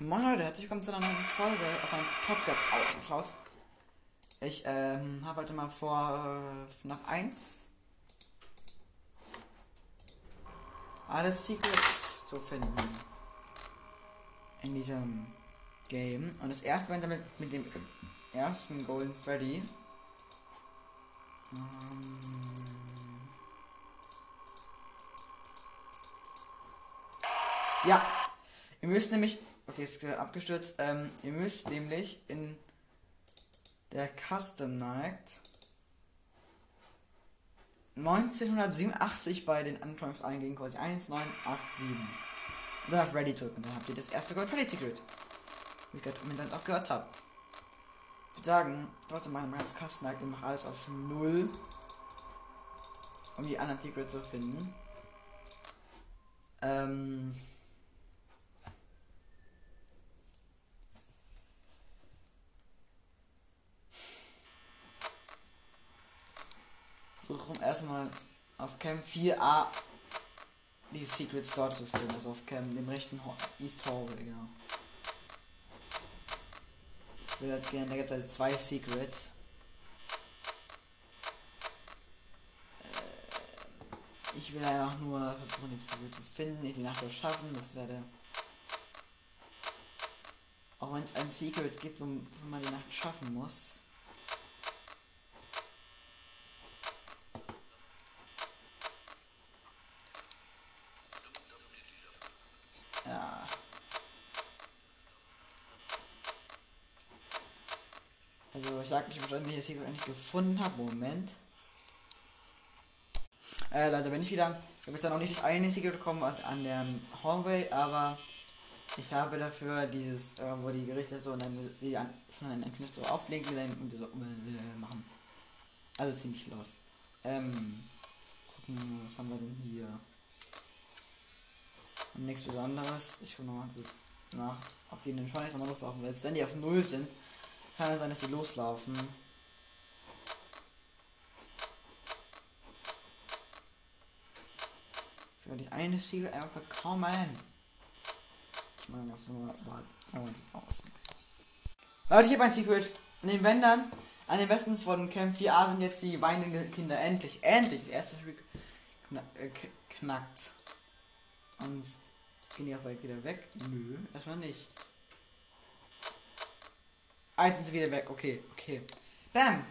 Moin Leute, herzlich willkommen zu einer neuen Folge auf einem Podcast ausgeschaut. Ich ähm, habe heute mal vor, äh, nach 1 alle Secrets zu finden in diesem Game. Und das erste Mal damit mit dem ersten Golden Freddy. Ähm ja, ihr müsst nämlich Okay, ist abgestürzt. Ähm, ihr müsst nämlich in der Custom Night 1987 bei den Anfangs eingehen, quasi 1987. Und dann auf Ready drücken, dann habt ihr das erste Gold Ready Secret. Wie ich gerade im Internet auch gehört habe. Ich würde sagen, trotzdem meine als Custom Night, ich mache alles auf 0. Um die anderen Secrets zu finden. Ähm. Suche um erstmal auf Cam 4a die Secrets dort zu finden. Also auf Cam, dem rechten Ho East Hallway, genau. Ich will halt gerne, da gibt es halt zwei Secrets. Äh, ich will einfach nur versuchen, die Secrets zu finden, ich die Nacht das schaffen, das werde. Auch wenn es ein Secret gibt, wo man die Nacht schaffen muss. Also ich sag nicht wahrscheinlich, das hier eigentlich gefunden habe. Moment. Äh, Leute, bin ich wieder. Ich habe jetzt auch nicht das eine Secret bekommen an der Hallway, aber ich habe dafür dieses, äh, wo die Gerichte so und dann die an, von den Entschluss so auflegen und so äh, machen. Also ziemlich los. Ähm, gucken, was haben wir denn hier? Und nichts Besonderes. Ich gucke nochmal nach, ob sie in den Schwein nochmal loslaufen, weil wenn die auf Null sind, kann es sein, dass die loslaufen. Ich werde die eine Ziel einfach bekommen. Ich meine, das nur. Warte, wir uns das aus. Leute, ich habe ein Secret. In den Wändern, an den Westen von Camp 4a sind jetzt die weinenden Kinder endlich, endlich, der erste Freak äh, knackt. Und gehen die auch weit wieder weg? Nö, erstmal nicht. Eins sind sie wieder weg. Okay, okay. Bam!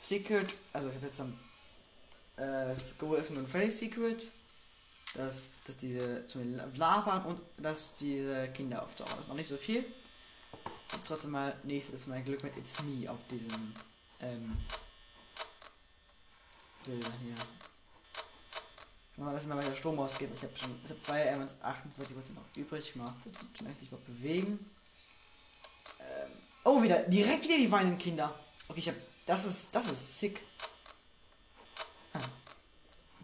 Secret. Also ich habe jetzt am äh, Go ist ein Freddy Secret. Dass, dass diese zum Labern und dass diese Kinder auftauchen. Das ist noch nicht so viel. Trotzdem mal nächstes Mal Glück mit It's Me auf diesem ähm, Bilder hier. Mal, dass mir mal der Strom ausgeht. Ich habe schon ich hab zwei MS 48 noch übrig gemacht. Das schon echt nicht bewegen. Oh, wieder. Direkt wieder die weinenden Kinder. Okay, ich hab. Das ist. Das ist sick. Ah.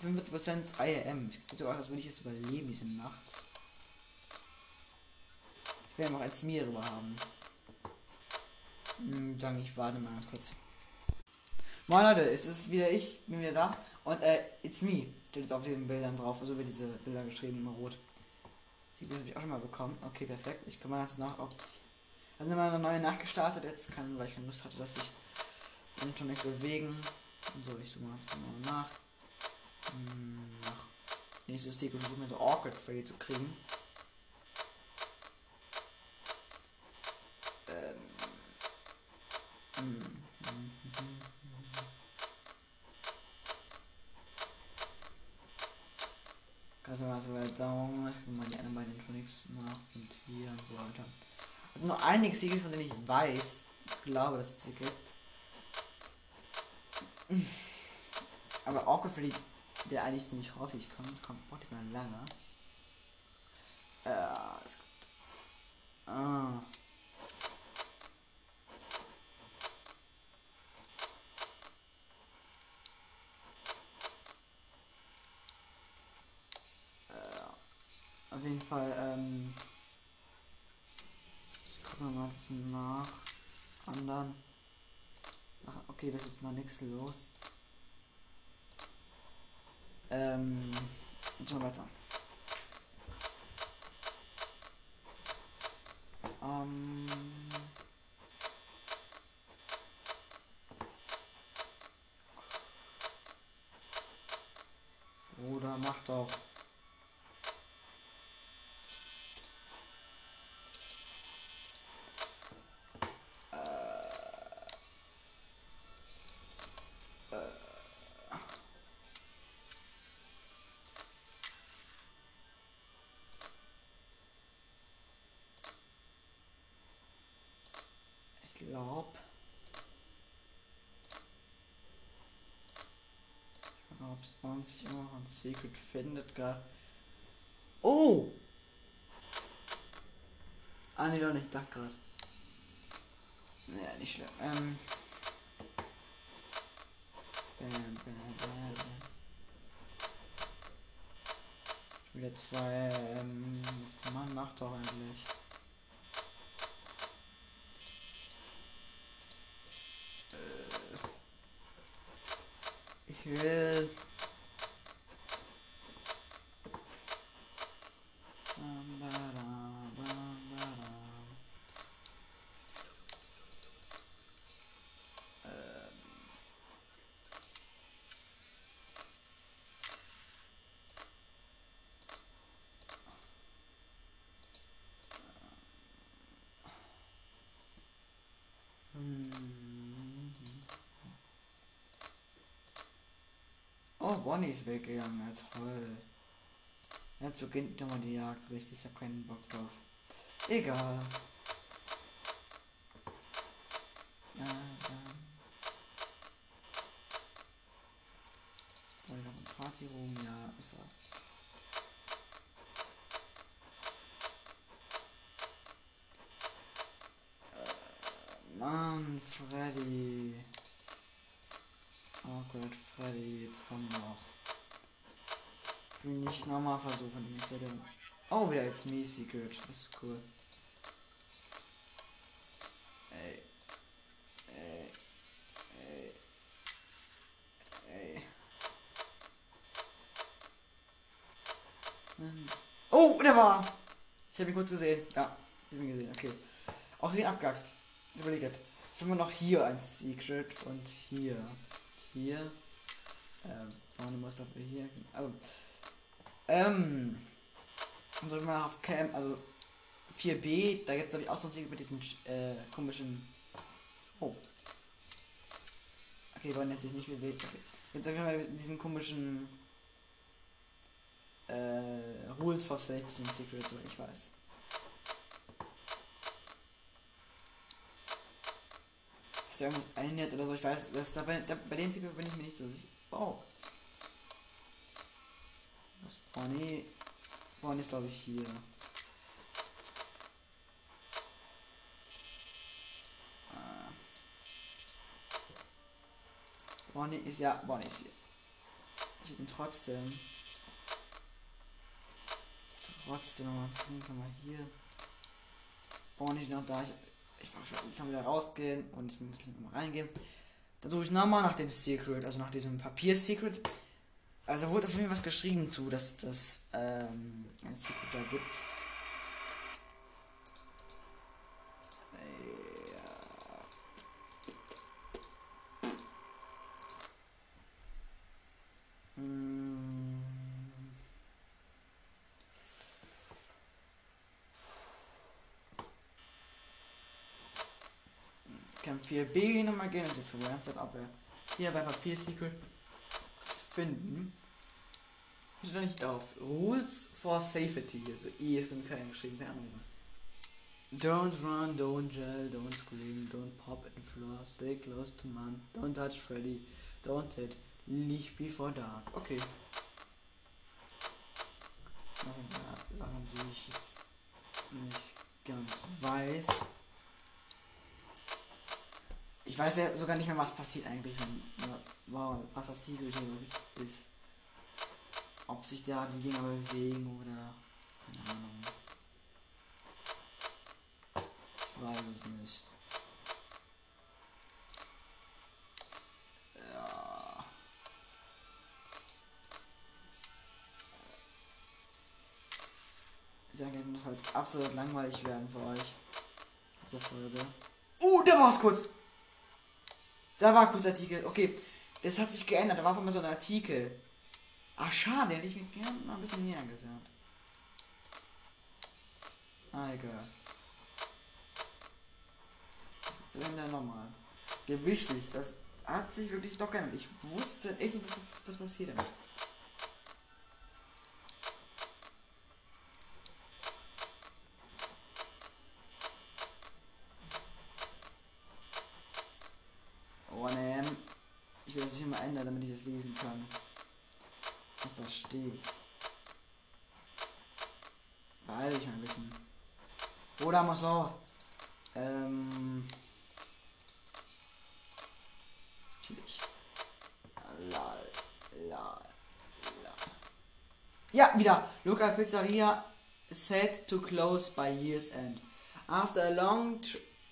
45% IAM. Ich sieht so aus, als würde ich jetzt überleben, diese Nacht. Ich werde noch als mir rüber haben. Hm, dann ich warte mal ganz kurz. Moin Leute, es ist wieder ich, bin wieder da. Und äh, it's me. Steht jetzt auf den Bildern drauf. So wird diese Bilder geschrieben in rot. Sie habe ich auch schon mal bekommen. Okay, perfekt. Ich kann mal nach, ob dann sind wir eine neue nachgestartet. Jetzt kann, weil ich keine Lust hatte, dass ich den schon nicht bewegen. So, ich suche mal nach. Hm, nach. Nächstes Stick und versuche mir so awkward Freddy zu kriegen. Ähm. Hm. Also, also, ich mal die anderen beiden Phoenix nach und hier und so weiter nur einige Siegel, von denen ich weiß. Glaube, dass es sie gibt. Aber auch für die, der eigentlich ziemlich häufig kommt, kommt braucht mal lange. Äh, es gibt. Ah. Äh, auf jeden Fall, ähm gucken nach anderen. Ach, okay, das ist jetzt noch nichts los. Ähm, mal weiter. Ähm. Bruder, mach doch. Es 20 immer ein Secret findet gerade. Oh! Ah, nee, doch nicht, dachte gerade. Ja, nicht schlimm. Ähm. Bam, bam, bam. Wieder zwei. Ähm, Mann, mach doch eigentlich. Äh, Ich will. Bonnie ist weggegangen, als toll. Jetzt beginnt nochmal die Jagd, richtig, ich habe keinen Bock drauf. Egal. Ja, ja. Spoiler und Partyroom, ja, ist er. Äh, Mann, Freddy. Oh Gott, Freddy, jetzt komm noch. Ich will nicht nochmal versuchen, mit der denn- Oh, wieder jetzt Me Secret. Das ist cool. Oh, der war! Ich habe ihn kurz gesehen. Ja, ich habe ihn gesehen. Okay. Auch den abgehakt. Ich überlege jetzt. Haben wir noch hier ein Secret und hier. Hier. Ähm, vorne muss dafür hier. Also. Ähm. Und so mal auf Cam, also 4b, da gibt es glaube ich Ausdruckswege mit diesem äh, komischen. Oh. Okay, wollen sich nicht 4b. Okay. Jetzt sagen wir mal diesen komischen äh, Rules for Safety and Secret, so ich weiß. Ist da irgendwas einnet oder so, ich weiß, das dabei, da, bei den Secret bin ich mir nicht so sicher. Oh. Das Bonnie. Bonnie ist glaube ich hier. Bonnie ist ja, Bonnie ist hier. Ich bin trotzdem. Trotzdem nochmal, nochmal hier. Bonnie ist noch da. Ich, ich, war schon, kann wieder rausgehen und jetzt muss ich nochmal reingehen. Dann suche ich nochmal nach dem Secret, also nach diesem Papier-Secret. Also wurde von mir was geschrieben zu, dass das ähm, ein Secret da gibt. Hm. Camp 4b nochmal gehen und jetzt Rampart Abwehr. Hier bei Papier Secret finden. Steht da nicht auf. Rules for Safety. Also I ist mit kein geschrieben. keine Ahnung. Don't run, don't gel, don't scream, don't pop in floor, stay close to man, don't touch Freddy, don't hit, leave before dark. Okay. Noch ein paar Sachen, die ich nicht ganz weiß. Ich weiß ja sogar nicht mehr, was passiert eigentlich, wenn, wow, was das Tiger hier ist. Ob sich da die Dinger bewegen oder. Keine Ahnung. Ich weiß es nicht. Ja. Ja jedenfalls absolut langweilig werden für euch. dieser Folge. Uh, da war es kurz. Da war kurz Artikel. Okay, das hat sich geändert. Da war auf einmal so ein Artikel. Ah, schade, hätte ich mir gerne mal ein bisschen näher gesagt. Ah, egal. Dann nochmal. Ja, wichtig, das hat sich wirklich doch geändert. Ich wusste echt nicht, was passiert damit. Oh ne. Ich ändern, damit ich es lesen kann. Was da steht. Beeil ich mal ein bisschen. Oder muss los. Ähm. Natürlich. La, la, la. Ja, wieder. Luca Pizzeria set to close by year's end. After a long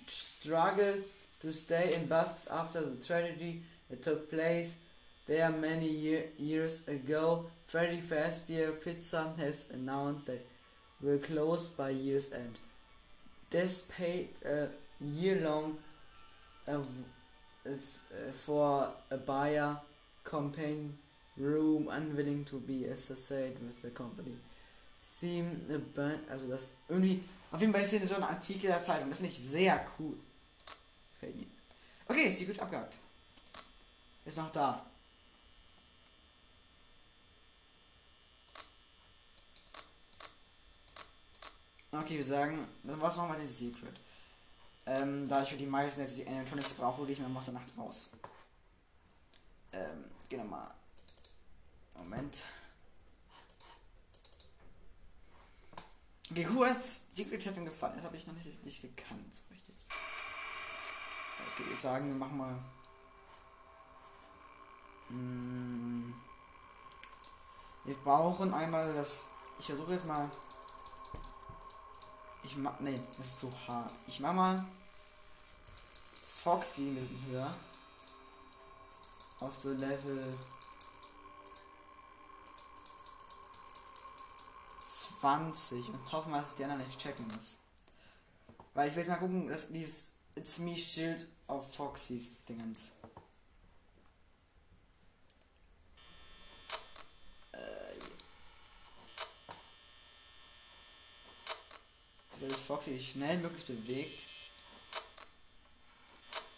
struggle to stay in Boston after the tragedy that took place there many year years ago, Freddy Fazbear Pizza has announced that will close by year's end. Paid a year long uh, for a buyer campaign room unwilling to be associated with the company. Theme a band, also das irgendwie, auf jeden Fall ist hier so ein Artikel der Zeitung, das finde ich sehr cool. Okay, ist gut abgehakt. Ist noch da. Okay, wir sagen, was machen wir den Secret? Ähm, da ich für die meisten jetzt die Animatronics brauche, gehe ich mal aus der Nacht raus. Ähm, geh nochmal. Moment. Okay, cool, das Secret hat gefallen. Das habe ich noch nicht richtig gekannt, so richtig. Okay, ich würde sagen, wir machen mal. Hm, wir brauchen einmal das. Ich versuche jetzt mal ich mach. Nee, das ist zu hart. Ich mach mal. Foxy ein bisschen höher. Auf so Level. 20 und hoffen dass die anderen nicht checken muss. Weil ich will mal gucken, dass dieses It's Me Schild auf Foxys Dingens. Das Foxy schnell möglichst bewegt.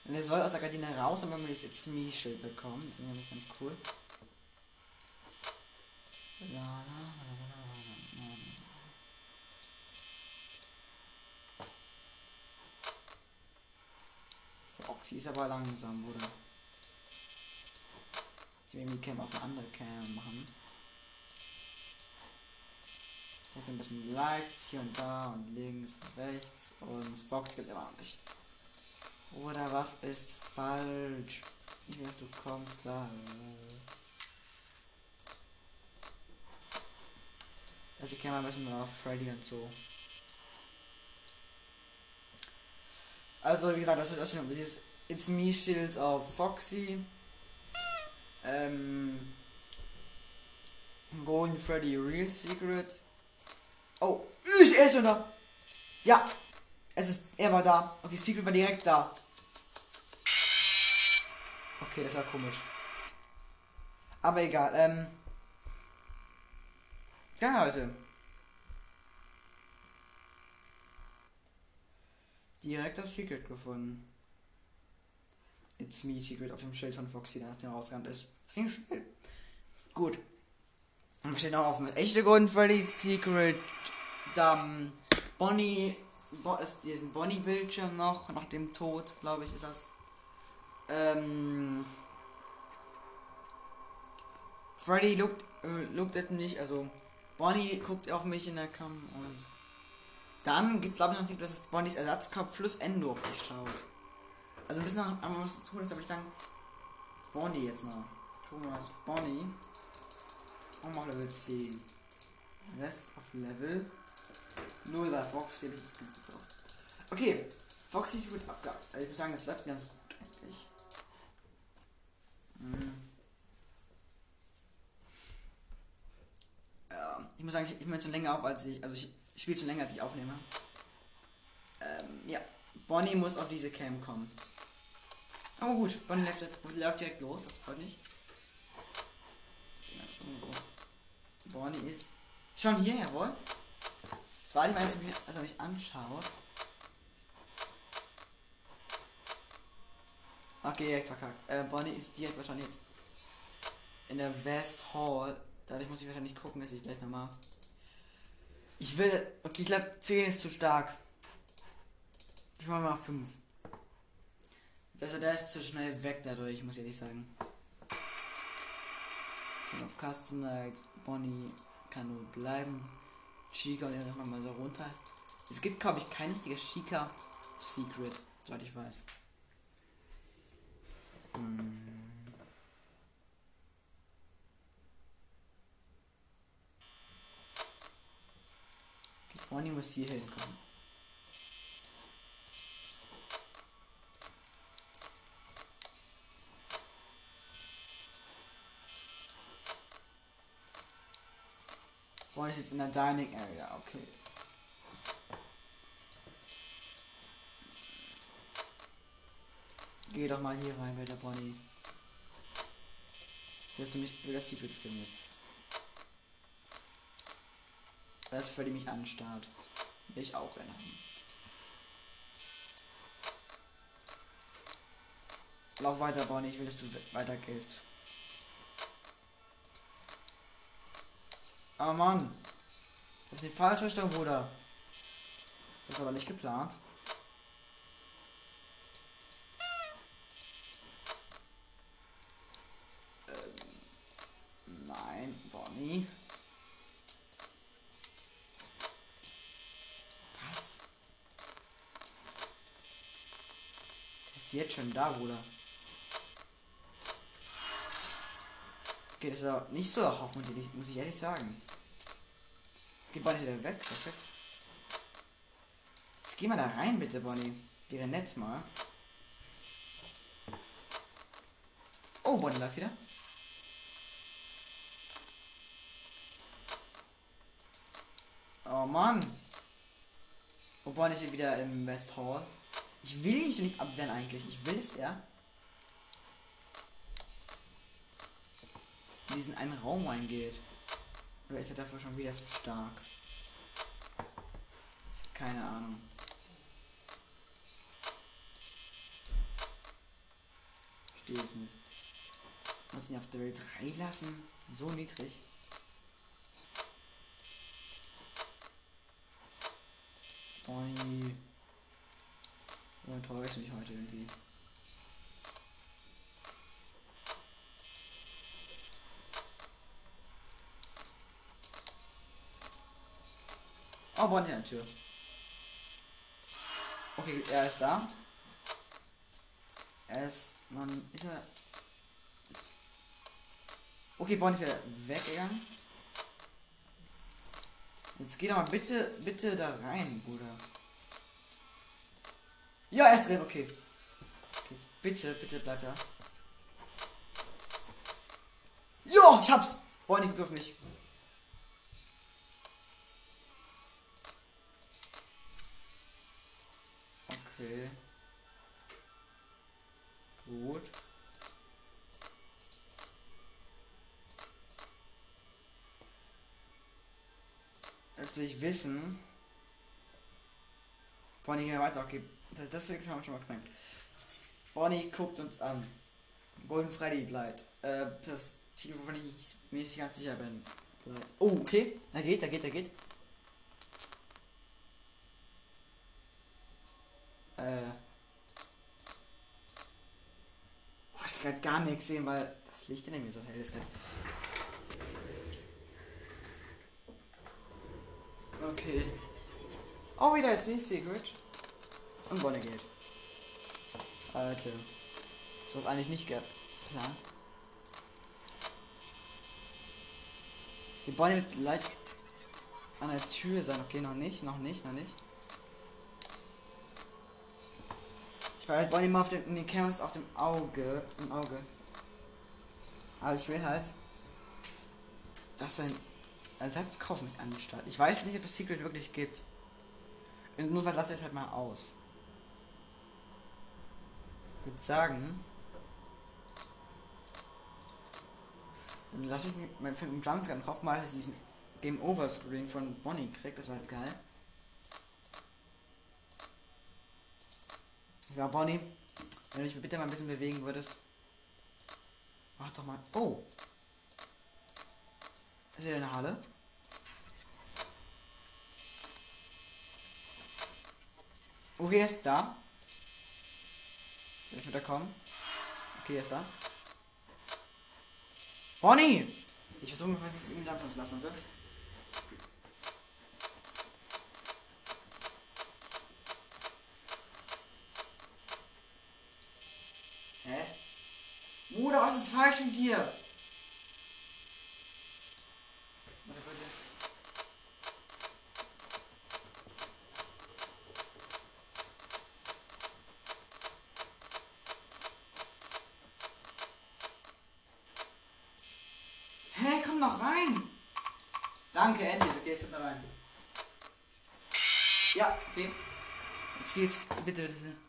Und er soll aus der Gardine raus, wenn wir das It's Me Schild bekommen. Das ist nämlich ganz cool. Foxy ist aber langsam, Bruder. Ich will die Cam auf eine andere Cam machen. Jetzt ein bisschen Lights hier und da und links und rechts und Fox gibt immer noch nicht. Oder was ist falsch? Ich weiß, du kommst da. Also ich kenne mal ein bisschen drauf, Freddy und so. Also wie gesagt, das ist das dieses It's Me Shield auf Foxy. Ähm, Golden Freddy Real Secret. Oh, ich, er ist da. Ja, es ist, er war da. Okay, Secret war direkt da. Okay, das war komisch. Aber egal, ähm. Ja, Leute. Direkt das Secret gefunden. It's me Secret auf dem Schild von Foxy, der nach dem rausgerannt ist. Das ging schnell. Gut. Und steht noch auf mit echte Golden Freddy Secret. Dann Bonnie, Bo ist diesen Bonnie-Bildschirm noch, nach dem Tod, glaube ich, ist das. Ähm, Freddy lookt, äh, lookt at mich, also Bonnie guckt auf mich in der Cam und dann gibt es glaube ich noch dass Bonnies Ersatzkopf plus Endo auf dich schaut. Also ein bisschen einmal was zu tun ist, aber ich dann Bonnie jetzt noch. Gucken wir mal, was Bonnie. Und mal Level 10. Rest auf Level 0 bei Foxy habe ich das gut drauf. Okay, Foxy wird abgehakt. Also ich muss sagen, das läuft ganz gut eigentlich. Hm. Ja, ich muss sagen, ich, ich möchte schon länger auf, als ich. Also ich, ich spiele schon länger, als ich aufnehme. Ähm, ja. Bonnie muss auf diese Cam kommen. Aber gut, Bonnie läuft, läuft direkt los, das freut mich. Bonnie ist schon hier, jawohl. Das war nicht, als er mich, anschaut. Okay, direkt verkackt. Äh, Bonnie ist direkt wahrscheinlich jetzt in der West Hall. Dadurch muss ich wahrscheinlich gucken, dass ich gleich nochmal. Ich will. Okay, ich glaube 10 ist zu stark. Ich mache mal 5. Also der ist zu schnell weg dadurch, muss ich ehrlich sagen. Und auf Custom Night, Bonnie kann nur bleiben. Chica und wir mal so runter. Es gibt, glaube ich, kein richtiges Chica Secret, soweit ich weiß. Hm. Bonnie muss hier hinkommen. Bonnie ist jetzt in der Dining Area, okay. Geh doch mal hier rein bei der Bonnie. Wirst du mich wieder Secret finden jetzt? Das ist die mich anstarrt. Ich auch gerne haben. Lauf weiter, Bonnie. Ich will, dass du weiter gehst. Oh Mann. Das ist die falsche Richtung, Bruder. Das ist aber nicht geplant. Ähm, nein, Bonnie. Was? Das ist jetzt schon da, Bruder. Okay, das ist auch nicht so hoffentlich, muss ich ehrlich sagen. Geht Bonnie wieder weg, perfekt. Jetzt geh mal da rein, bitte, Bonnie. Wäre nett mal. Oh, Bonnie läuft wieder. Oh Mann. Oh, Bonnie ist wieder im West Hall. Ich will ihn nicht abwehren eigentlich. Ich will es er. in diesen einen Raum reingeht. Oder ist er dafür schon wieder zu stark? keine Ahnung. Verstehe es nicht. Muss ich auf der Welt 3 lassen? So niedrig. Bonnie. Du enttäuscht mich heute irgendwie. Oh, Bonnie an der Tür. Okay, er ist da. Er ist. Man ist er. Okay, Bonnie ist weggegangen. Jetzt geh doch mal bitte, bitte da rein, Bruder. Ja, er ist drin, okay. Okay, jetzt bitte, bitte bleib da. Ja, ich hab's. Bonnie, guck auf mich. Okay. Gut. Jetzt will ich wissen. Bonnie, wir weiter. Okay, das will ich schon mal knacken. Bonnie guckt uns an. Golden Freddy bleibt. Äh, das Ziel, wovon ich mir nicht ganz sicher bin. Oh, okay. Er geht, er geht, er geht. Äh. Boah, ich kann gar nichts sehen, weil das Licht in mir so hell ist. Okay. Oh, wieder jetzt nicht Secret. Und Bonne geht. Alter. So ist eigentlich nicht geplant. Die Bonnie wird leicht an der Tür sein. Okay, noch nicht, noch nicht, noch nicht. Ich halt Bonnie mal auf dem, nee, Cameras auf dem Auge, im Auge. Also ich will halt, dass sein, Selbstkauf nicht an den Start. Ich weiß nicht, ob es Secret wirklich gibt. Nur was lasst es halt mal aus. würde sagen. Lass ich mir beim Film Jumpscare drauf mal, dass ich diesen Game Over Screen von Bonnie krieg. Das war halt geil. Ja, Bonnie, wenn du dich bitte mal ein bisschen bewegen würdest. Mach doch mal. Oh! Ist hier eine Halle? Okay, er ist da. Soll ich wieder kommen? Okay, er ist da. Bonnie! Ich versuche mal ihm jumpen zu lassen, oder? Hä? Bruder, was ist falsch mit dir? Hä, komm noch rein! Danke, endlich. Okay, jetzt er rein. Ja, okay. Jetzt geht's. Bitte, bitte.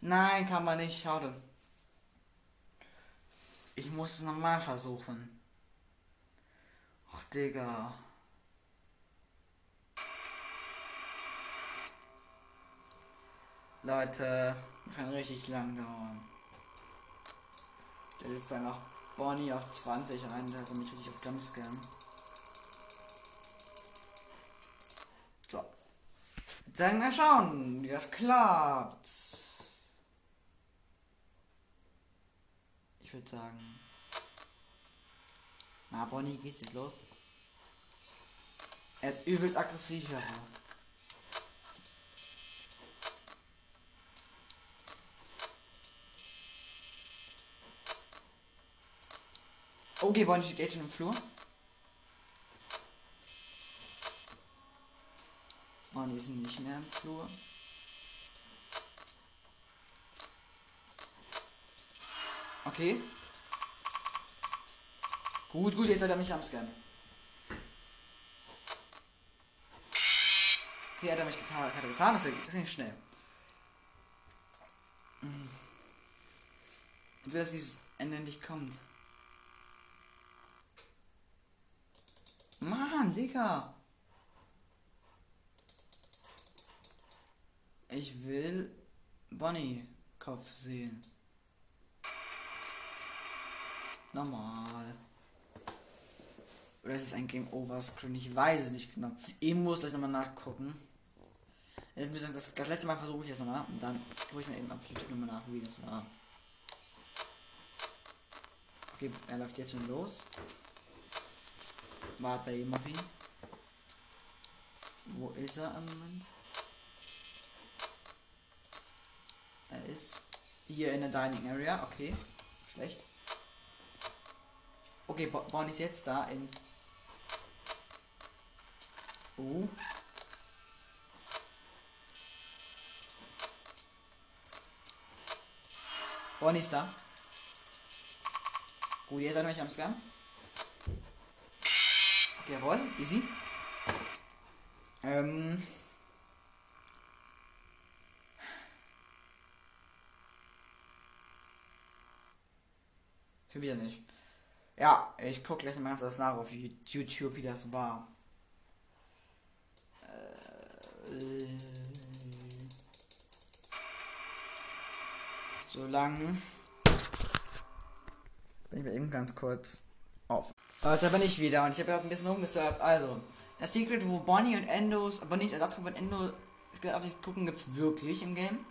Nein, kann man nicht. Schade. Ich muss es nochmal versuchen. Ach, Digga. Leute, kann richtig lang dauern. Der jetzt einfach Bonnie auf 20 rein, da er mich richtig auf Jumpscam. So. Jetzt sagen wir schauen, wie das klappt. Ich würde sagen. Na, Bonnie, geht's jetzt los? Er ist übelst aggressiv, ja. Okay, Bonnie steht jetzt schon im Flur. Bonnie ist nicht mehr im Flur. Okay. Gut, gut, jetzt hat er mich am Scan. Okay, hat er mich getan, hat er getan, das ist nicht schnell. Mhm. Ich will, dass dieses Ende endlich kommt. Mann, Digga. Ich will Bonnie Kopf sehen. Normal. Oder ist es ein Game Over Screen? Ich weiß es nicht genau. Ich muss gleich nochmal nachgucken. Das, das letzte Mal versuche ich es nochmal und dann gucke ich mir eben auf YouTube nochmal nach, wie das war. Okay, er läuft jetzt schon los. Wart bei ihm auf ihn. Wo ist er im Moment? Er ist hier in der Dining Area. Okay, schlecht. Okay, Bonnie ist jetzt da in. Oh. Bonnie ist da. Gut, jetzt hat mich am Scam. Jawohl, easy. Ähm. Schon wieder nicht. Ja, ich gucke gleich mal ganz nach auf YouTube, wie das war. Äh, so lang. Bin ich mir eben ganz kurz auf. Aber da bin ich wieder und ich habe gerade ein bisschen rumgesurft. Also, das Secret, wo Bonnie und Endos, aber nicht Ersatzgruppe von Endo auf dich gucken, es wirklich im Game.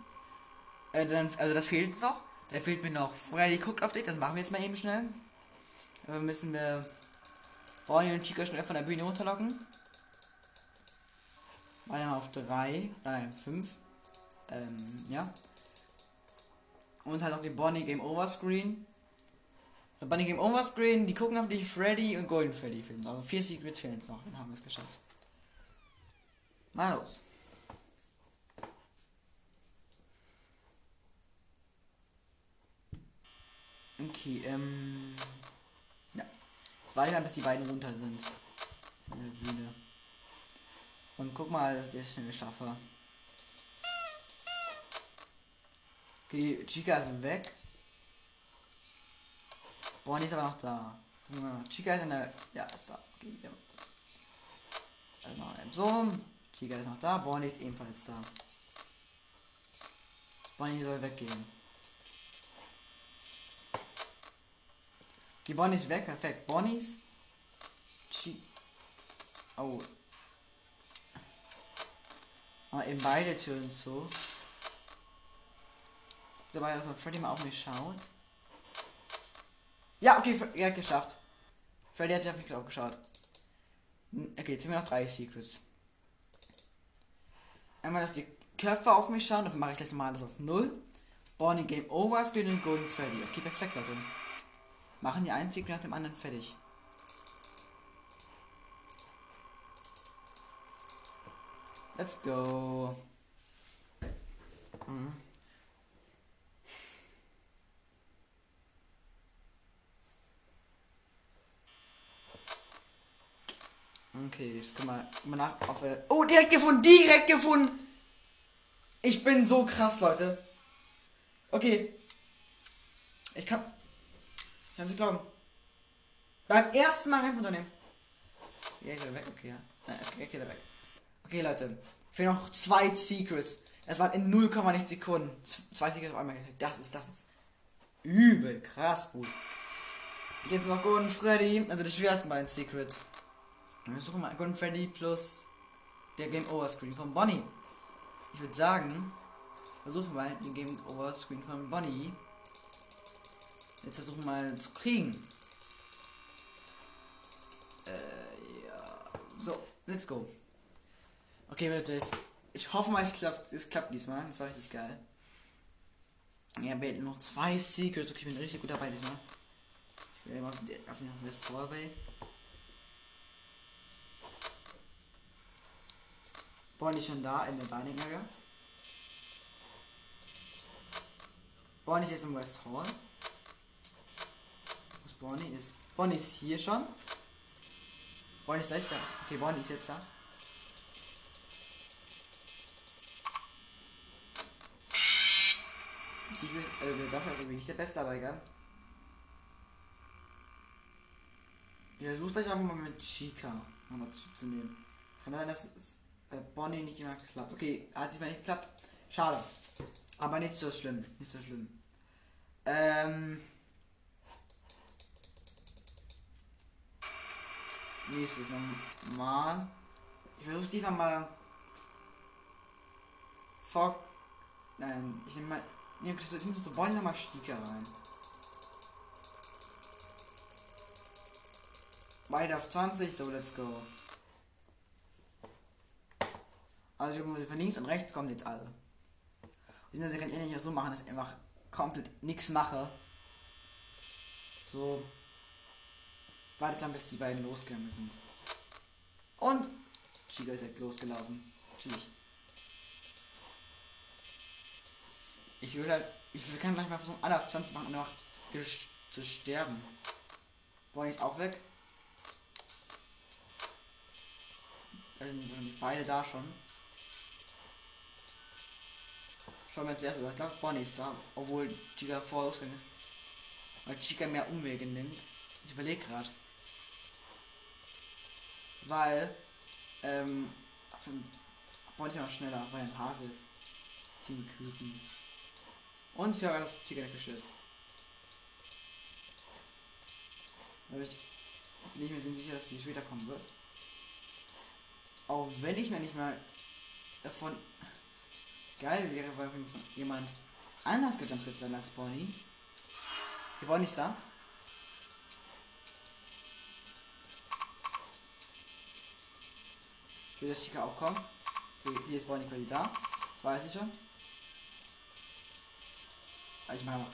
Äh, dann, also das fehlt noch. Da fehlt mir noch Freddy guckt auf dich, das machen wir jetzt mal eben schnell. Aber müssen wir Bonnie und Chica schnell von der Bühne runterlocken. Mal auf 3, nein, 5. Ähm, ja. Und halt noch die Bonnie Game Over. Und Bunny Game Over Screen, die gucken auf dich Freddy und Golden Freddy filmen. Also vier Secrets fehlen noch, dann haben wir es geschafft. Mal los. Okay, ähm. Weiter, bis die beiden runter sind. Von der Und guck mal, dass ich das schnell schaffe. Okay, Chica ist weg. Bonnie ist aber noch da. Chica ist in der. Ja, ist da. Okay, ja. Also noch so. Chica ist noch da. Bonnie ist ebenfalls da. Bonnie soll weggehen. Die Bonnie ist weg, perfekt. Bonnies. Chi oh. Aber eben beide Türen zu. Dabei, dass Freddy mal auf mich schaut. Ja, okay, er hat geschafft. Freddy hat auf mich auch geschaut. Okay, jetzt haben wir noch drei Secrets. Einmal, dass die Köpfe auf mich schauen, dann mache ich gleich mal alles auf 0. Bonnie Game Over, Screen und Golden Freddy. Okay, perfekt, Leute. Machen die einen Secret nach dem anderen fertig. Let's go. Mhm. Okay, jetzt mal, guck mal nach, wir. Oh, direkt gefunden! Direkt gefunden! Ich bin so krass, Leute. Okay. Ich kann. Ich kann sie glauben. Beim ersten Mal runternehmen. Ja, ich weg, okay, ja. Nein, okay, ich weg. Okay, Leute. Fehlen noch zwei Secrets. Es waren in 0, nicht Sekunden. Zwei Secrets auf einmal. Das ist, das ist übel krass gut. Jetzt noch Golden Freddy. Also die schwersten beiden Secrets. Wir suchen mal Golden Freddy plus der Game Over Screen von Bonnie. Ich würde sagen, versuchen wir mal den Game Over Screen von Bonnie. Jetzt versuchen mal zu kriegen. Äh, ja. So, let's go. Okay, Leute, ich hoffe mal, es klappt, es klappt diesmal. Das war richtig geil. Ja, wir noch zwei Secrets. Okay, ich bin richtig gut dabei diesmal. Ich will immer auf den Tower Bay. Bonnie schon da in der Dining Area. Bonnie ist jetzt im West Hall. Bonnie ist? Bonnie ist hier schon. Bonnie ist gleich da. Okay, Bonnie ist jetzt da. Secret, also der Dafür ist irgendwie nicht der Beste dabei, gell? Ja, suchst euch einfach mal mit Chica nochmal zuzunehmen. Kann sein, dass bei Bonnie nicht immer klappt. Okay, hat diesmal nicht geklappt. Schade. Aber nicht so schlimm. Nicht so schlimm. Ähm. Nächstes nochmal. Ich versuche diesmal mal. Fuck. Nein, ich nehme mal. Ich nehme so Bonnie nochmal Sticker rein. Weiter auf 20, so let's go. Also von links und rechts kommen jetzt alle. Das kann ich nicht so machen, dass ich einfach komplett nichts mache. So. Wartet dann, bis die beiden losgegangen sind. Und Chica ist jetzt losgelaufen. Natürlich. Ich will halt. Ich kann gleich mal versuchen, alle auf 20 machen und einfach zu sterben. Wollen jetzt auch weg? Beide da schon. Schauen wir als erstes. Ich glaube, Bonnie ist da. Obwohl Chica vor losgegangen ist. Weil Chica mehr Umwege nimmt. Ich überlege gerade. Weil, ähm, achso, ist ja noch schneller, weil ein Hase ist. Ziemlich Küken. Und ich habe der Fisch ist. Aber ich nicht mehr sicher, dass sie später kommen wird. Auch wenn ich noch nicht mal davon geil wäre, weil jemand anders gejumpscared werden als Bonnie. Die Bonnie ist da. Will, dass Chica auch kommt. Okay, hier ist Bonnie quasi da. Das weiß ich schon. Aber ich mache noch.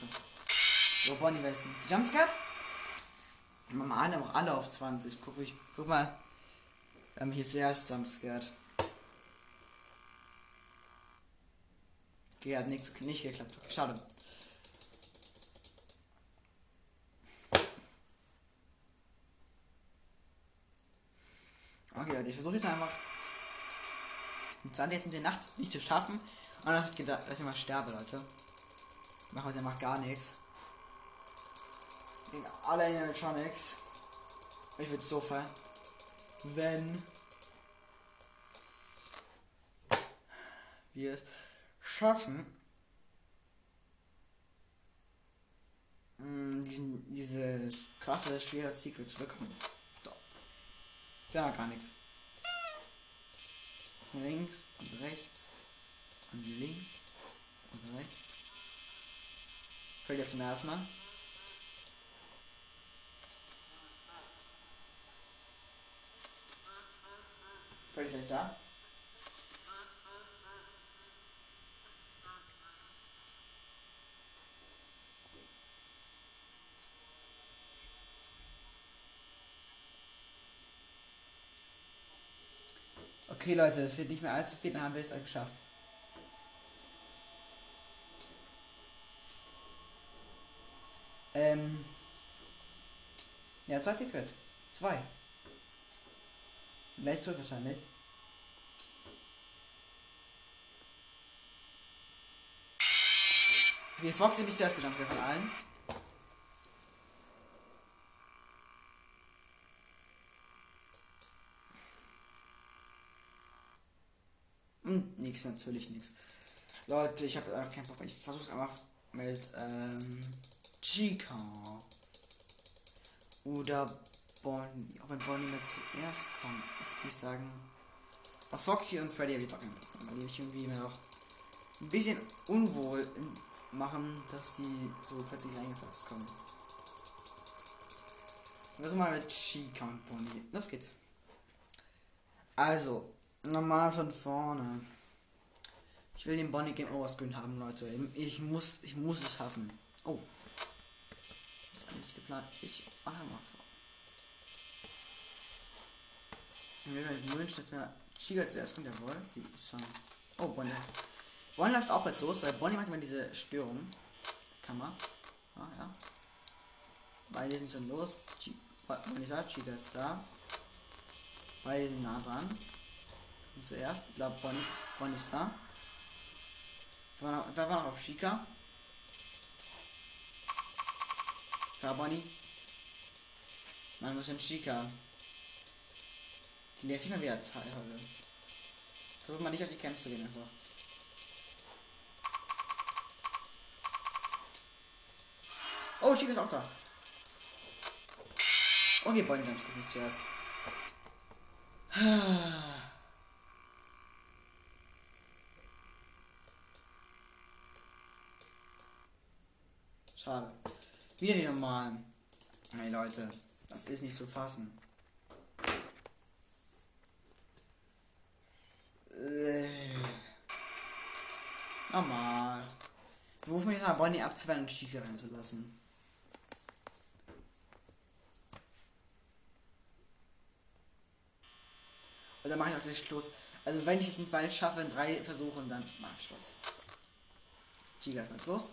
So, Bonnie weiß nicht. Jumpscare? Wir machen alle, auch alle auf 20. Guck, ich, guck mal. Wir haben hier zuerst Jumpscared. Okay, hat nichts nicht geklappt. Schade. Okay, ich versuche jetzt einfach Um 20 jetzt in der Nacht nicht zu schaffen. Und dann ich gedacht, dass ich mal sterbe, Leute. Mach was, er macht gar nichts. Gegen alle Animatronics. Ich würde so feiern. Wenn wir es schaffen, mh, diesen, dieses krasse, schwere Secret zu bekommen. So. Ja, gar nichts. Links und rechts und links und rechts. Fällt auf zum ersten Mal. Fällt gleich da. Okay, Leute, es wird nicht mehr allzu viel, dann haben wir es geschafft. Ähm. Ja, zwei Tickets. Zwei. Gleich tot wahrscheinlich. Okay, Fox habe ich zuerst geschafft von allen. Hm, nix, natürlich nix. Leute, ich habe einfach keinen Bock. Ich versuch's einfach mit ähm, Chica. Oder Bonnie. Auch wenn Bonnie mir zuerst kommt, muss ich sagen. Auf Foxy und Freddy habe ich doch. Weil die irgendwie immer noch ein bisschen unwohl machen, dass die so plötzlich eingefasst kommen. Versuchen mal mit Chica und Bonnie. Los geht's. Also, normal von vorne. Ich will den Bonnie Game Over haben, Leute. Ich muss, ich muss es schaffen. Oh. Das ist eigentlich geplant. Ich mache mal vor. Ich will mir wünschen, dass mir Chiga zuerst kommt, jawohl. Die ist schon. Oh, Bonnie. Bonnie läuft auch jetzt los, weil Bonnie macht immer diese Störung. Man. Ah, ja. Beide sind schon los. Bonnie sagt, Chiga ist da. Beide sind nah dran. Und zuerst, ich glaube, Bonnie, Bonnie ist da. Wer war, noch, wer war noch auf Chica? Ja, Bonnie. Nein, ist denn Chica? Die lässt sich mal wieder Zeit heute. Versucht mal nicht auf die Camps zu gehen einfach. Oh, Chica ist auch da. Okay, Bonnie Jumps nicht zuerst. Schade. Wieder die normalen. Hey Leute, das ist nicht zu fassen. Äh. Normal. Wir rufen jetzt mal Bonnie abzuwehren und Chica reinzulassen. Und dann mache ich auch gleich Schluss. Also wenn ich es nicht bald schaffe, in drei Versuchen, dann mache ich Schluss. Chica ist jetzt los.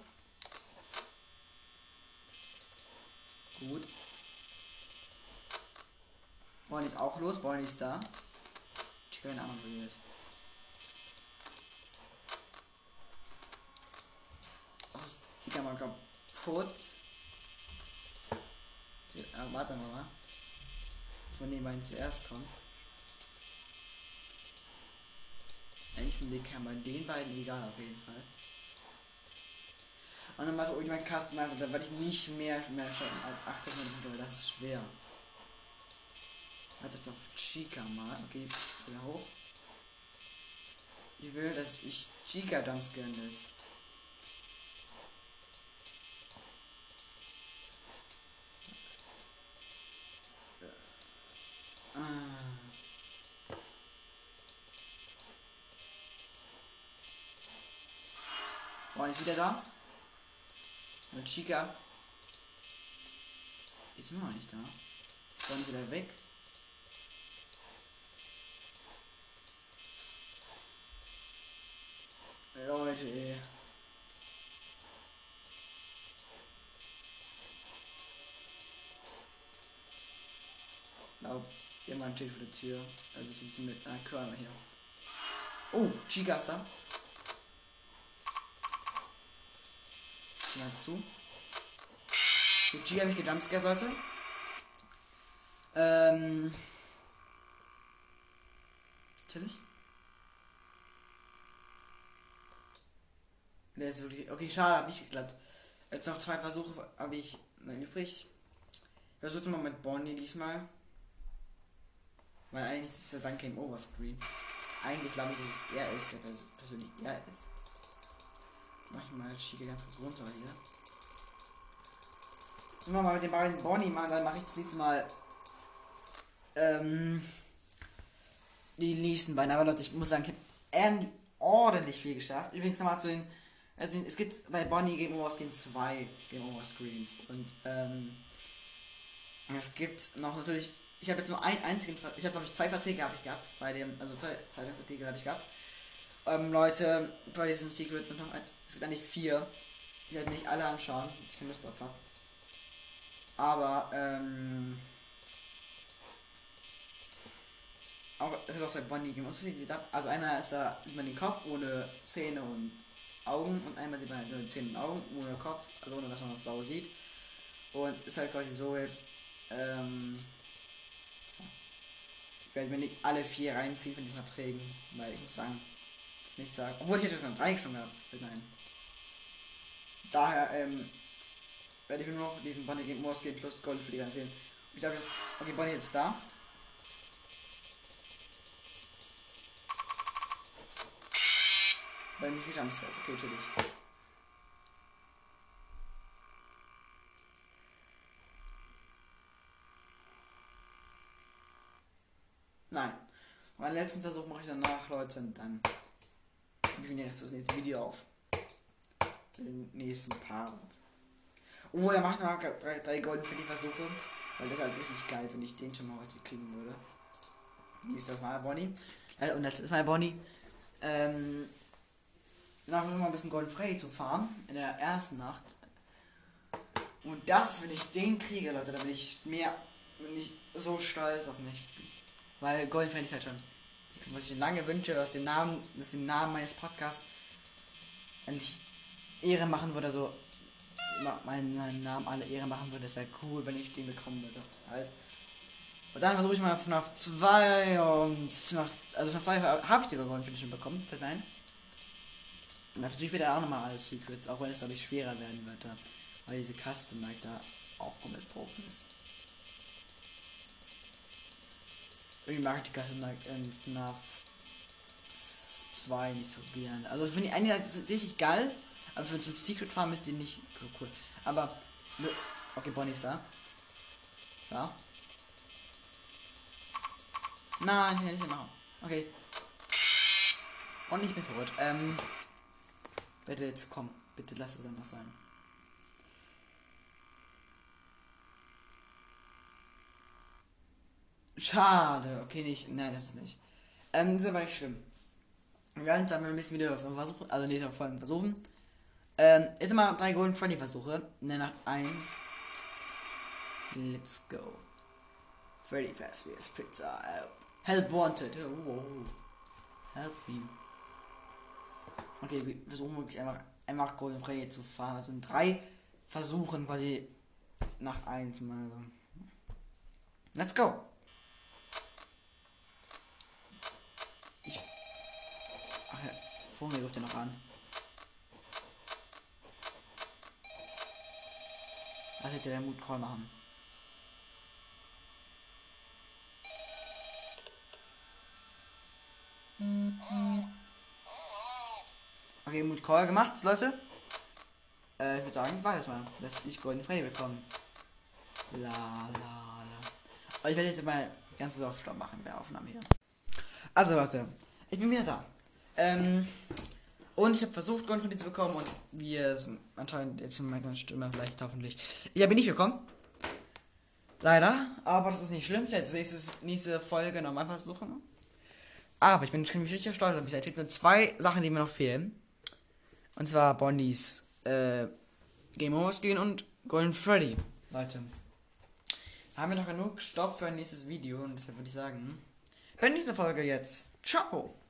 Gut. Bonnie ist auch los. Bonnie ist da. Ich keine Ahnung, wo die ist. Ach, ist die Kamera kaputt. Ja, warte mal. Von dem man zuerst kommt. Ich finde die Kamera den beiden egal auf jeden Fall. Und dann war so irgendwann Kasten, also da werde ich nicht mehr, mehr schaffen als 8 weil das ist schwer. Hat das auf Chica mal. Okay, wieder hoch. Ich will, dass ich Chica Dumpscan lässt. Boah, ist wieder da? Und Chica ist immer noch nicht da. Dann ist er weg. Leute, ey. Glaub, jemand steht vor der Tür. Also zumindest ein Körner hier. Oh, Chica ist da. Mal zu. Mit Chica habe ich Leute. Ähm. Natürlich. Der ist wirklich. Okay, schade, hat nicht geklappt. Jetzt noch zwei Versuche habe ich übrig. Ich versuche mal mit Bonnie diesmal. Weil eigentlich ist der Sun Game Over Screen. Eigentlich glaube ich, dass es er ist, der pers persönlich er ist. Mache ich mal Schieke ganz kurz runter hier. Sollen wir mal mit den beiden Bonnie machen, dann mache ich das nächste Mal ähm, die nächsten beiden. Aber Leute, ich muss sagen, ich habe ordentlich viel geschafft. Übrigens nochmal zu den. Also es gibt bei Bonnie Game Over Screen zwei Game Over Screens. Und ähm, es gibt noch natürlich ich habe jetzt nur einen einzigen, ich habe glaube ich zwei Verträge habe ich gehabt bei dem, also zwei Verträge habe ich gehabt. Ähm, Leute, bei diesem Secret und noch eins, es gibt eigentlich vier. Ich werde nicht alle anschauen, ich keine Lust drauf. Aber, ähm, auch, es ist auch sehr Bonnie Game. Also einmal ist da man den Kopf ohne Zähne und Augen und einmal sieht man nur Zähne und Augen ohne Kopf, also ohne dass man das blau sieht. Und ist halt quasi so jetzt, ähm, ich werde mir nicht alle vier reinziehen von diesen Verträgen, weil ich muss sagen, nicht sagen. Obwohl ich hätte schon drei schon gehabt. Nein. Daher ähm, werde ich mir nur noch diesen Bunny Game Wars Game plus Gold für die ganze sehen. Ich glaube, okay, Bunny jetzt da. Bei mir Jumpscare, okay, natürlich. Nein. Meinen letzten Versuch mache ich danach, Leute, und dann nehme ich das nächste Video auf. Den nächsten Part. Obwohl, er macht noch drei, drei Golden für die Versuche. Weil das ist halt richtig geil, wenn ich den schon mal heute kriegen würde. Ist das mal, Bonnie? Äh, und das ist mal Bonnie. Ähm, danach noch mal ein bisschen Golden Freddy zu fahren. In der ersten Nacht. Und das, wenn ich den kriege, Leute, dann bin ich mehr, bin ich so stolz auf mich. Weil Golden Fan ist halt schon, was ich lange wünsche, dass den Namen, dass den Namen meines Podcasts endlich Ehre machen würde, so meinen, Namen alle Ehre machen würde. Das wäre cool, wenn ich den bekommen würde. Halt. Und dann versuche ich mal FNAF 2 und FNAF, also FNAF 2 habe ich sogar Golden schon bekommen, nein. Und dann versuche ich später auch nochmal alles Secrets, auch wenn es ich schwerer werden wird, weil diese Custom Night da auch komplett broken ist. Ich mag die Kasse in FNAF 2 nicht so gern. Also finde ich einerseits richtig geil, aber für zum Secret Farm ist die nicht so cool. Aber okay, Bonnie ist da. Ja. Nein, ich nicht machen. Okay. Und ich bin tot. Ähm. Bitte jetzt komm. Bitte lass es einfach sein. Schade. Okay, nicht. Nein, das ist nicht. Ähm, das ist aber nicht schlimm. Wir werden dann ein bisschen wieder versuchen, also nächste Folge versuchen. Ähm, jetzt mal drei Golden Freddy Versuche. Der Nacht 1. Let's go. Freddy Fazbear's Pizza. Help. Help wanted. Oh, oh, oh. Help me. Okay, wir versuchen wirklich einfach, einfach Golden Freddy zu fahren. Also in drei Versuchen quasi Nacht 1 mal. Let's go. Vogel ruft er noch an. Was hätte der Mut Call machen? Okay, Mut Call gemacht, Leute. Äh, ich würde sagen, war das mal. Lässt nicht Golden Freddy bekommen. La la la. Aber ich werde jetzt mal ganz auf Stopp machen der Aufnahme hier. Also Leute, ich bin wieder da. Ähm, und ich habe versucht, Gold von dir zu bekommen und wie es anscheinend jetzt in meiner Stimme vielleicht hoffentlich. Ich habe ihn nicht bekommen. Leider, aber das ist nicht schlimm. Jetzt nächste, nächste Folge nochmal versuchen. Aber ich bin, ich bin richtig stolz auf mich. Es gibt nur zwei Sachen, die mir noch fehlen. Und zwar Bonnies äh, Game Over gehen und Golden Freddy. Leute. Haben wir noch genug Stoff für ein nächstes Video und deshalb würde ich sagen, wenn nächste Folge jetzt. Ciao!